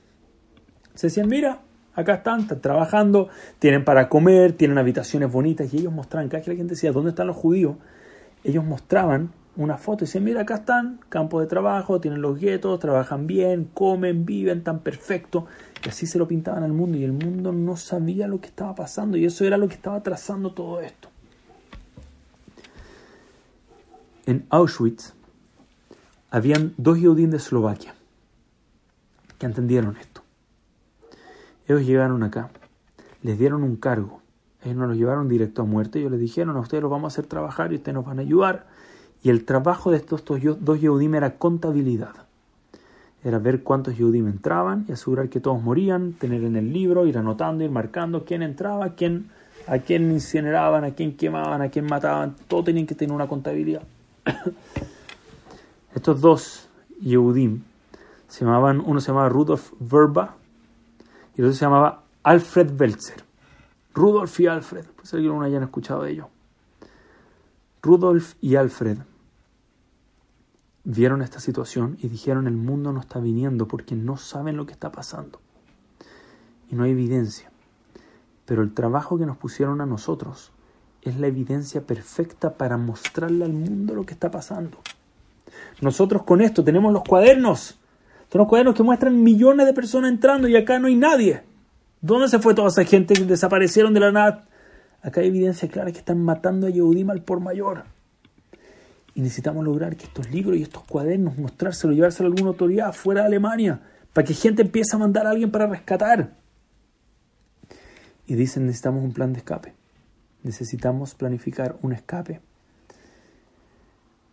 A: Se decían, mira, acá están, están trabajando, tienen para comer, tienen habitaciones bonitas y ellos mostraban, cada vez que la gente decía, ¿dónde están los judíos? Ellos mostraban una foto y dicen, mira, acá están, campo de trabajo, tienen los guetos, trabajan bien, comen, viven tan perfecto. Y así se lo pintaban al mundo y el mundo no sabía lo que estaba pasando y eso era lo que estaba trazando todo esto. En Auschwitz habían dos judíos de Eslovaquia que entendieron esto. Ellos llegaron acá, les dieron un cargo, ellos no los llevaron directo a muerte, ellos les dijeron a ustedes los vamos a hacer trabajar y ustedes nos van a ayudar y el trabajo de estos dos Yehudim era contabilidad. Era ver cuántos Yehudim entraban y asegurar que todos morían, tener en el libro, ir anotando, ir marcando quién entraba, quién, a quién incineraban, a quién quemaban, a quién mataban. Todos tenían que tener una contabilidad. Estos dos Yehudim se llamaban, uno se llamaba Rudolf Verba y el otro se llamaba Alfred Welzer. Rudolf y Alfred, pues alguien no hayan escuchado de ello. Rudolf y Alfred vieron esta situación y dijeron el mundo no está viniendo porque no saben lo que está pasando. Y no hay evidencia. Pero el trabajo que nos pusieron a nosotros es la evidencia perfecta para mostrarle al mundo lo que está pasando. Nosotros con esto tenemos los cuadernos. Tenemos cuadernos que muestran millones de personas entrando y acá no hay nadie. ¿Dónde se fue toda esa gente que desaparecieron de la nada? Acá hay evidencia clara que están matando a Yehudim al por mayor. Y necesitamos lograr que estos libros y estos cuadernos, mostrárselo, llevárselo a alguna autoridad fuera de Alemania, para que gente empiece a mandar a alguien para rescatar. Y dicen, necesitamos un plan de escape. Necesitamos planificar un escape.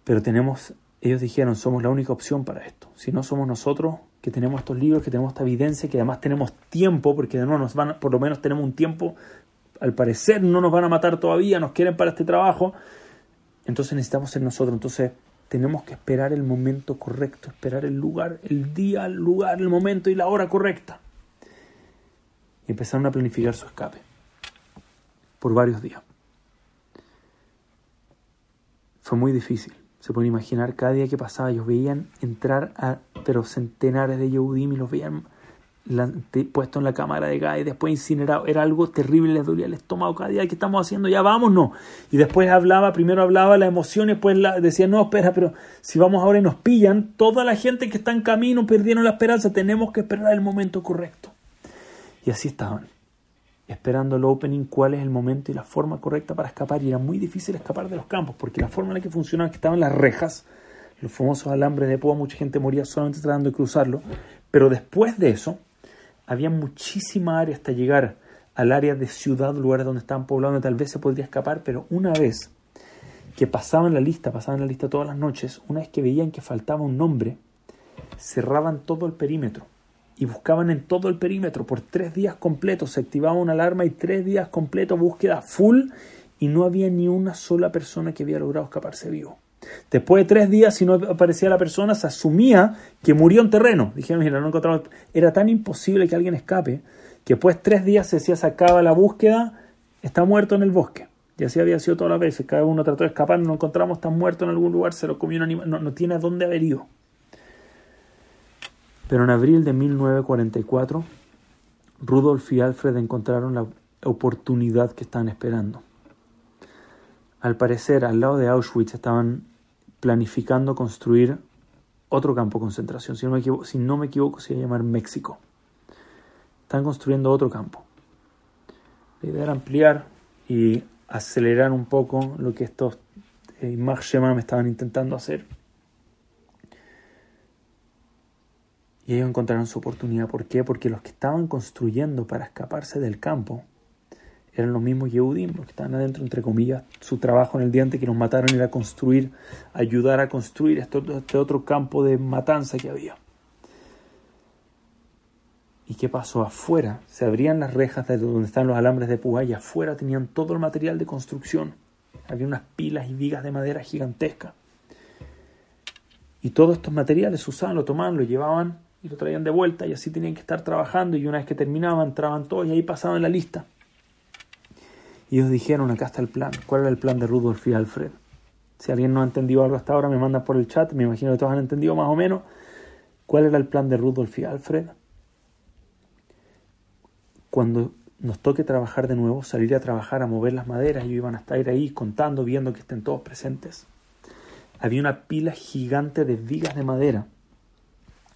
A: Pero tenemos, ellos dijeron, somos la única opción para esto. Si no somos nosotros, que tenemos estos libros, que tenemos esta evidencia, que además tenemos tiempo, porque nuevo nos van, por lo menos tenemos un tiempo, al parecer no nos van a matar todavía, nos quieren para este trabajo, entonces necesitamos ser nosotros. Entonces tenemos que esperar el momento correcto, esperar el lugar, el día, el lugar, el momento y la hora correcta. Y empezaron a planificar su escape por varios días. Fue muy difícil, Se pueden imaginar, cada día que pasaba ellos veían entrar a pero centenares de Yehudim y los veían puesto en la cámara de gas y después incinerado. Era algo terrible, les dolía el estómago cada día. ¿Qué estamos haciendo? Ya vámonos. Y después hablaba, primero hablaba la emoción y después la, decía, no, espera, pero si vamos ahora y nos pillan, toda la gente que está en camino perdieron la esperanza, tenemos que esperar el momento correcto. Y así estaban, esperando el opening, cuál es el momento y la forma correcta para escapar. Y era muy difícil escapar de los campos, porque la forma en la que funcionaba que estaban las rejas, los famosos alambres de púa, mucha gente moría solamente tratando de cruzarlo. Pero después de eso, había muchísima área hasta llegar al área de ciudad, lugares donde estaban poblando, tal vez se podría escapar, pero una vez que pasaban la lista, pasaban la lista todas las noches, una vez que veían que faltaba un nombre, cerraban todo el perímetro y buscaban en todo el perímetro por tres días completos, se activaba una alarma y tres días completos búsqueda full y no había ni una sola persona que había logrado escaparse vivo. Después de tres días, si no aparecía la persona, se asumía que murió en terreno. Dijeron, mira, no encontramos. Era tan imposible que alguien escape que después de tres días se decía, se la búsqueda, está muerto en el bosque. Y así había sido todas las veces. Cada uno trató de escapar, no lo encontramos, está muerto en algún lugar, se lo comió un animal, no, no tiene a dónde haber ido. Pero en abril de 1944, Rudolf y Alfred encontraron la oportunidad que estaban esperando. Al parecer, al lado de Auschwitz estaban planificando construir otro campo de concentración. Si no me equivoco, si no me equivoco se iba a llamar México. Están construyendo otro campo. La idea era ampliar y acelerar un poco lo que estos eh, me estaban intentando hacer. Y ellos encontraron su oportunidad. ¿Por qué? Porque los que estaban construyendo para escaparse del campo eran los mismos Yehudim, los que estaban adentro, entre comillas, su trabajo en el día antes que nos mataron era construir, ayudar a construir este, este otro campo de matanza que había. ¿Y qué pasó? Afuera se abrían las rejas de donde están los alambres de púa y afuera tenían todo el material de construcción. Había unas pilas y vigas de madera gigantescas. Y todos estos materiales usaban, lo tomaban, lo llevaban y lo traían de vuelta y así tenían que estar trabajando y una vez que terminaban entraban todos y ahí pasaban la lista. Y ellos dijeron, acá está el plan. ¿Cuál era el plan de Rudolf y Alfred? Si alguien no ha entendido algo hasta ahora, me manda por el chat. Me imagino que todos han entendido más o menos. ¿Cuál era el plan de Rudolf y Alfred? Cuando nos toque trabajar de nuevo, salir a trabajar, a mover las maderas, ellos iban a estar ahí contando, viendo que estén todos presentes. Había una pila gigante de vigas de madera.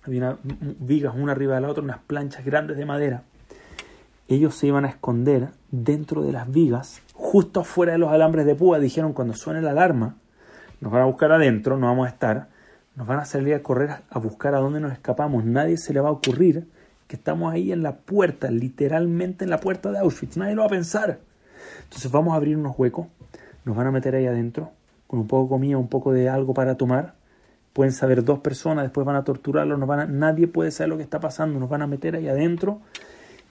A: Había vigas una arriba de la otra, unas planchas grandes de madera ellos se iban a esconder dentro de las vigas, justo afuera de los alambres de púa. Dijeron, cuando suene la alarma, nos van a buscar adentro, no vamos a estar, nos van a salir a correr a buscar a dónde nos escapamos. Nadie se le va a ocurrir que estamos ahí en la puerta, literalmente en la puerta de Auschwitz. Nadie lo va a pensar. Entonces vamos a abrir unos huecos, nos van a meter ahí adentro, con un poco de comida, un poco de algo para tomar. Pueden saber dos personas, después van a torturarlo, nos van nadie puede saber lo que está pasando, nos van a meter ahí adentro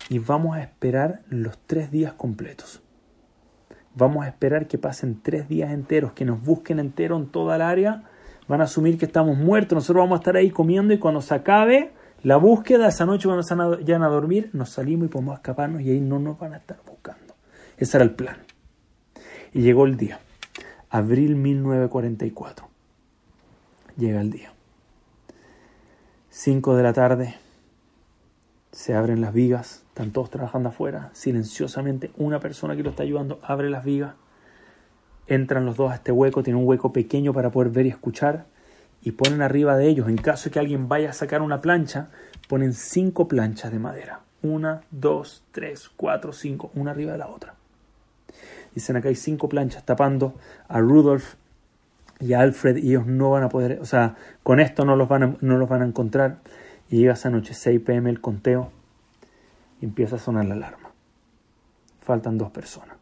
A: y vamos a esperar los tres días completos. Vamos a esperar que pasen tres días enteros, que nos busquen entero en toda el área. Van a asumir que estamos muertos. Nosotros vamos a estar ahí comiendo y cuando se acabe la búsqueda, esa noche cuando se vayan a dormir, nos salimos y podemos escaparnos y ahí no nos van a estar buscando. Ese era el plan. Y llegó el día. Abril 1944. Llega el día. Cinco de la tarde. Se abren las vigas están todos trabajando afuera, silenciosamente. Una persona que lo está ayudando abre las vigas. Entran los dos a este hueco, tiene un hueco pequeño para poder ver y escuchar. Y ponen arriba de ellos, en caso de que alguien vaya a sacar una plancha, ponen cinco planchas de madera. Una, dos, tres, cuatro, cinco, una arriba de la otra. Dicen acá hay cinco planchas tapando a Rudolf y Alfred y ellos no van a poder, o sea, con esto no los van a, no los van a encontrar. Y llega esa noche 6 pm el conteo y empieza a sonar la alarma. Faltan dos personas.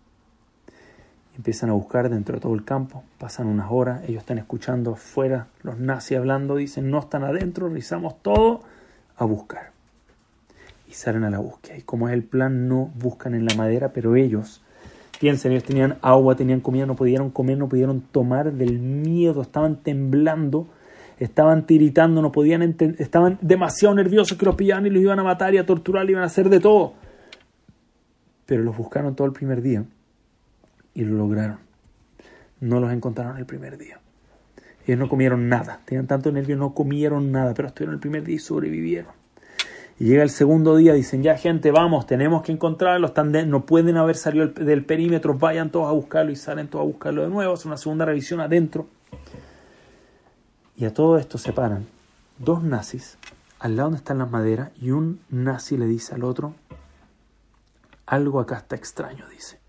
A: Empiezan a buscar dentro de todo el campo, pasan unas horas, ellos están escuchando afuera los nazis hablando, dicen no están adentro, rizamos todo a buscar. Y salen a la búsqueda. Y como es el plan, no buscan en la madera, pero ellos, piensen, ellos tenían agua, tenían comida, no pudieron comer, no pudieron tomar del miedo, estaban temblando estaban tiritando, no podían estaban demasiado nerviosos que los pillaban y los iban a matar y a torturar, y iban a hacer de todo. Pero los buscaron todo el primer día y lo lograron. No los encontraron el primer día. Ellos no comieron nada, tenían tanto nervio, no comieron nada, pero estuvieron el primer día y sobrevivieron. Y llega el segundo día, dicen, ya gente, vamos, tenemos que encontrarlo, están no pueden haber salido del perímetro, vayan todos a buscarlo y salen todos a buscarlo de nuevo, es una segunda revisión adentro. Y a todo esto se paran dos nazis al lado donde están las maderas y un nazi le dice al otro, algo acá está extraño, dice.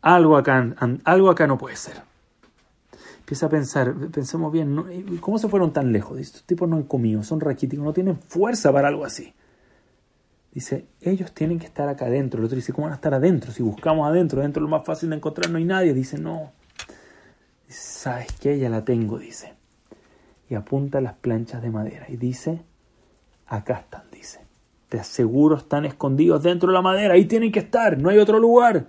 A: Algo acá, algo acá no puede ser. Empieza a pensar, pensemos bien, ¿cómo se fueron tan lejos? Estos tipos no han comido, son raquíticos, no tienen fuerza para algo así. Dice, ellos tienen que estar acá adentro. El otro dice, ¿cómo van a estar adentro? Si buscamos adentro, adentro es lo más fácil de encontrar, no hay nadie. Dice, no. Dice, ¿sabes qué? Ya la tengo, dice y apunta las planchas de madera y dice, acá están, dice. Te aseguro están escondidos dentro de la madera, ahí tienen que estar, no hay otro lugar.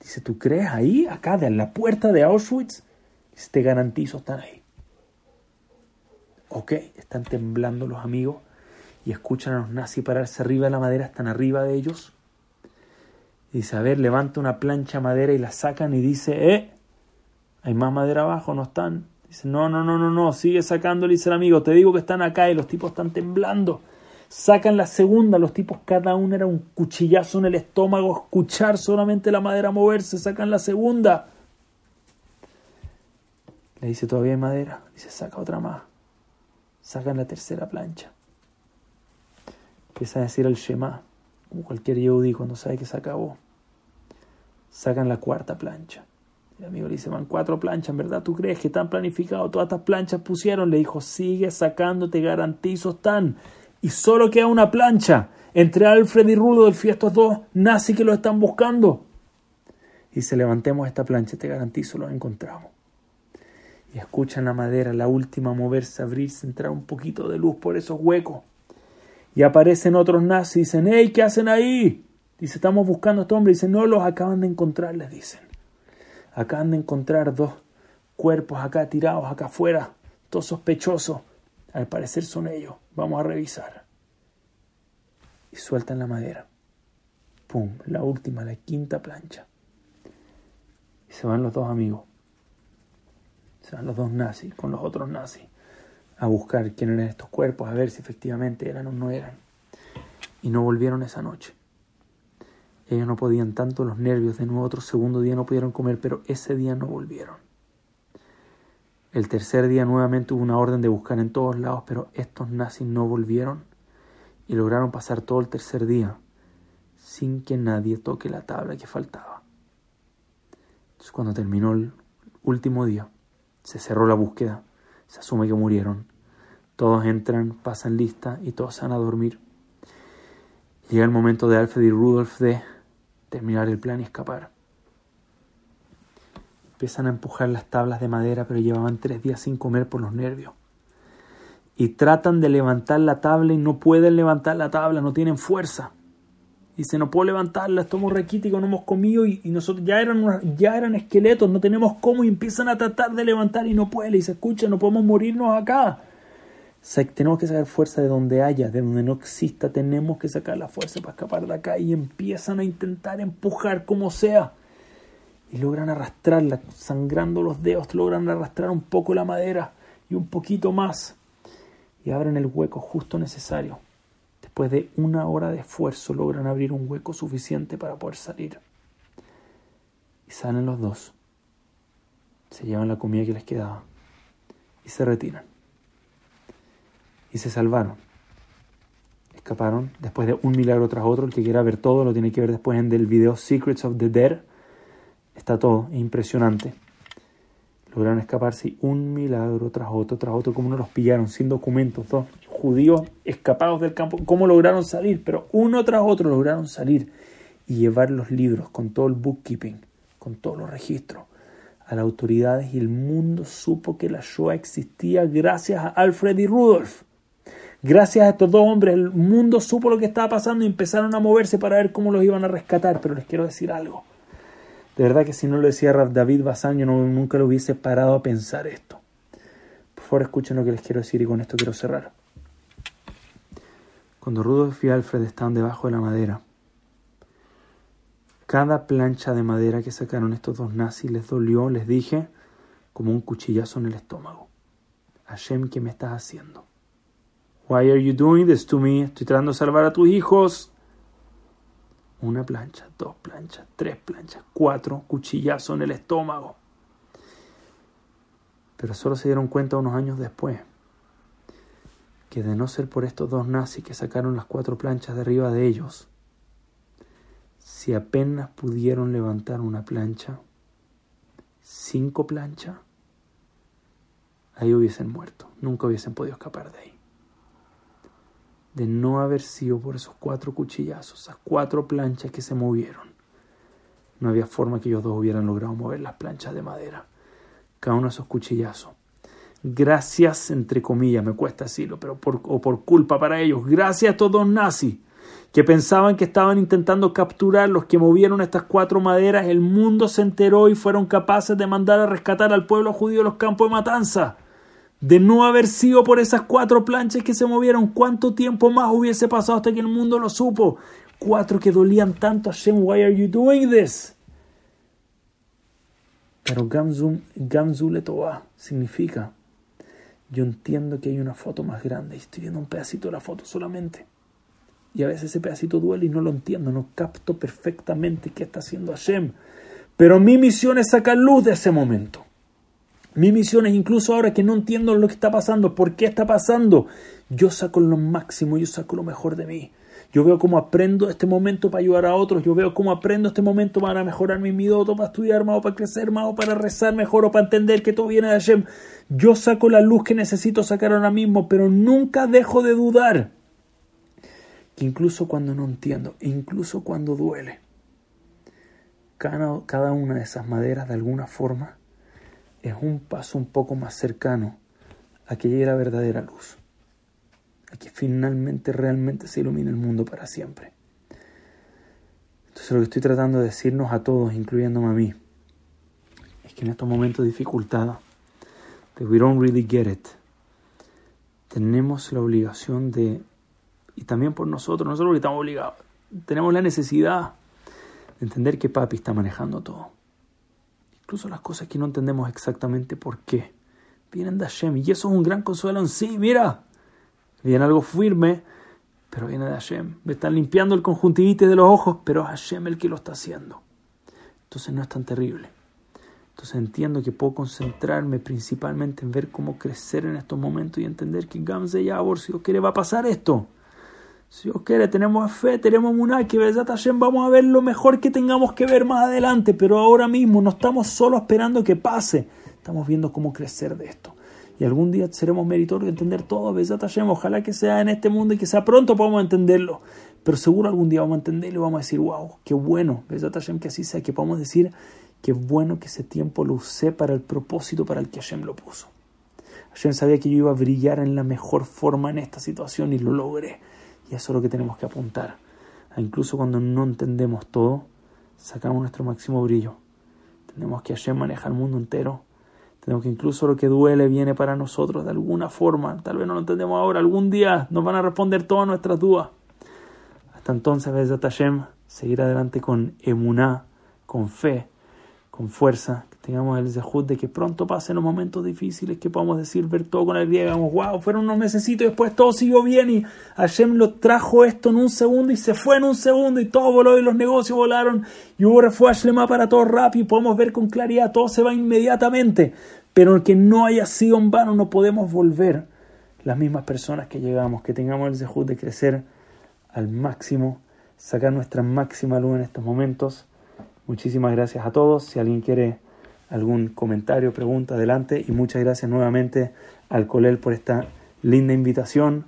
A: Dice, ¿tú crees ahí, acá, de la puerta de Auschwitz? Te garantizo, están ahí. Ok, están temblando los amigos y escuchan a los nazis pararse arriba de la madera, están arriba de ellos. Dice, a ver, levanta una plancha de madera y la sacan y dice, eh, hay más madera abajo, no están. Dice, no, no, no, no, no, sigue sacándole, dice el amigo, te digo que están acá y los tipos están temblando. Sacan la segunda, los tipos cada uno era un cuchillazo en el estómago, escuchar solamente la madera moverse, sacan la segunda. Le dice, todavía hay madera. Dice, saca otra más. Sacan la tercera plancha. Empieza a decir el Shema, como cualquier Yehudi cuando sabe que se acabó. Sacan la cuarta plancha. El amigo le dice, van cuatro planchas, ¿en verdad tú crees que están planificados? Todas estas planchas pusieron. Le dijo, sigue sacando, te garantizo, están. Y solo queda una plancha entre Alfred y Rudolf y estos dos nazis que lo están buscando. Y se levantemos esta plancha, te garantizo, lo encontramos. Escuchan la madera, la última moverse, abrirse, entrar un poquito de luz por esos huecos. Y aparecen otros nazis y dicen, hey, ¿qué hacen ahí? Dice, estamos buscando a este hombre. Dice, no, los acaban de encontrar, les dicen. Acaban de encontrar dos cuerpos acá tirados, acá afuera, todos sospechosos. Al parecer son ellos. Vamos a revisar. Y sueltan la madera. ¡Pum! La última, la quinta plancha. Y se van los dos amigos. Los dos nazis con los otros nazis a buscar quién eran estos cuerpos, a ver si efectivamente eran o no eran. Y no volvieron esa noche. Ellos no podían tanto los nervios, de nuevo otro segundo día no pudieron comer, pero ese día no volvieron. El tercer día nuevamente hubo una orden de buscar en todos lados, pero estos nazis no volvieron y lograron pasar todo el tercer día sin que nadie toque la tabla que faltaba. Entonces cuando terminó el último día, se cerró la búsqueda, se asume que murieron, todos entran, pasan lista y todos van a dormir. Llega el momento de Alfred y Rudolf de terminar el plan y escapar. Empiezan a empujar las tablas de madera, pero llevaban tres días sin comer por los nervios. Y tratan de levantar la tabla y no pueden levantar la tabla, no tienen fuerza. Dice, no puedo levantarla, estamos requíticos, no hemos comido y, nosotros ya eran, ya eran esqueletos, no tenemos cómo y empiezan a tratar de levantar y no pueden. Y se escucha, no podemos morirnos acá tenemos que sacar fuerza de donde haya, de donde no exista, tenemos que sacar la fuerza para escapar de acá y empiezan a intentar empujar como sea. Y logran arrastrarla, sangrando los dedos, logran arrastrar un poco la madera y un poquito más. Y abren el hueco justo necesario. Después de una hora de esfuerzo logran abrir un hueco suficiente para poder salir. Y salen los dos. Se llevan la comida que les quedaba. Y se retiran y se salvaron. Escaparon después de un milagro tras otro. El que quiera ver todo lo tiene que ver después en el video Secrets of the Dead. Está todo, impresionante. Lograron escaparse un milagro tras otro, tras otro, como no los pillaron sin documentos, dos judíos escapados del campo, cómo lograron salir, pero uno tras otro lograron salir y llevar los libros con todo el bookkeeping, con todos los registros a las autoridades y el mundo supo que la Shoah existía gracias a Alfred y Rudolf. Gracias a estos dos hombres el mundo supo lo que estaba pasando y empezaron a moverse para ver cómo los iban a rescatar. Pero les quiero decir algo. De verdad que si no lo decía David Bazán, yo nunca lo hubiese parado a pensar esto. Por favor, escuchen lo que les quiero decir y con esto quiero cerrar. Cuando Rudolf y Alfred estaban debajo de la madera, cada plancha de madera que sacaron estos dos nazis les dolió, les dije, como un cuchillazo en el estómago. Hashem, ¿qué me estás haciendo? Why are you doing this to me? Estoy tratando de salvar a tus hijos. Una plancha, dos planchas, tres planchas, cuatro cuchillazos en el estómago. Pero solo se dieron cuenta unos años después que de no ser por estos dos nazis que sacaron las cuatro planchas de arriba de ellos, si apenas pudieron levantar una plancha, cinco planchas, ahí hubiesen muerto, nunca hubiesen podido escapar de ahí. De no haber sido por esos cuatro cuchillazos, esas cuatro planchas que se movieron, no había forma que ellos dos hubieran logrado mover las planchas de madera. Cada uno de esos cuchillazos gracias, entre comillas, me cuesta decirlo, pero por, o por culpa para ellos, gracias a estos dos nazis que pensaban que estaban intentando capturar los que movieron estas cuatro maderas, el mundo se enteró y fueron capaces de mandar a rescatar al pueblo judío los campos de matanza. De no haber sido por esas cuatro planchas que se movieron, ¿cuánto tiempo más hubiese pasado hasta que el mundo lo supo? Cuatro que dolían tanto a Shem, why are you doing this? Pero Gamzu Letová significa yo entiendo que hay una foto más grande y estoy viendo un pedacito de la foto solamente. Y a veces ese pedacito duele y no lo entiendo, no capto perfectamente qué está haciendo Hashem. Pero mi misión es sacar luz de ese momento. Mi misión es incluso ahora que no entiendo lo que está pasando, por qué está pasando, yo saco lo máximo, yo saco lo mejor de mí. Yo veo cómo aprendo este momento para ayudar a otros. Yo veo cómo aprendo este momento para mejorar mi midoto, para estudiar más, para crecer más, o para rezar mejor, o para entender que todo viene de Hashem. Yo saco la luz que necesito sacar ahora mismo, pero nunca dejo de dudar. Que incluso cuando no entiendo, incluso cuando duele, cada una de esas maderas de alguna forma es un paso un poco más cercano a que llegue la verdadera luz a que finalmente realmente se ilumine el mundo para siempre. Entonces lo que estoy tratando de decirnos a todos, incluyéndome a mí, es que en estos momentos de dificultad, de we don't really get it, tenemos la obligación de, y también por nosotros, nosotros que estamos obligados, tenemos la necesidad de entender que papi está manejando todo. Incluso las cosas que no entendemos exactamente por qué, vienen de Hashem. Y eso es un gran consuelo en sí. Mira, Viene algo firme, pero viene de Hashem. Me están limpiando el conjuntivitis de los ojos, pero es Hashem el que lo está haciendo. Entonces no es tan terrible. Entonces entiendo que puedo concentrarme principalmente en ver cómo crecer en estos momentos y entender que Gamze Yabor, si Dios quiere, va a pasar esto. Si Dios quiere, tenemos fe, tenemos una que vamos a ver lo mejor que tengamos que ver más adelante, pero ahora mismo no estamos solo esperando que pase, estamos viendo cómo crecer de esto y algún día seremos meritorios de entender todo. Ojalá que sea en este mundo y que sea pronto podamos entenderlo. Pero seguro algún día vamos a entenderlo y vamos a decir, wow, qué bueno. que así sea, que podamos decir qué bueno que ese tiempo lo usé para el propósito para el que Hashem lo puso. Hashem sabía que yo iba a brillar en la mejor forma en esta situación y lo logré. Y eso es lo que tenemos que apuntar. incluso cuando no entendemos todo, sacamos nuestro máximo brillo. Tenemos que Hashem maneja el mundo entero Tenemos que incluso lo que duele viene para nosotros de alguna forma. Tal vez no lo entendemos ahora. Algún día nos van a responder todas nuestras dudas. Hasta entonces, Bezat Hashem, seguir adelante con emuná, con fe, con fuerza, tengamos el zehut de que pronto pasen los momentos difíciles, que podamos decir, ver todo con alegría, digamos, wow, fueron unos necesitos y después todo siguió bien y Hashem lo trajo esto en un segundo y se fue en un segundo y todo voló y los negocios volaron y hubo refugio para todo rápido y podemos ver con claridad, todo se va inmediatamente, pero que no haya sido en vano, no podemos volver las mismas personas que llegamos, que tengamos el zehut de crecer al máximo, sacar nuestra máxima luz en estos momentos. Muchísimas gracias a todos. Si alguien quiere algún comentario, pregunta, adelante. Y muchas gracias nuevamente al Colel por esta linda invitación.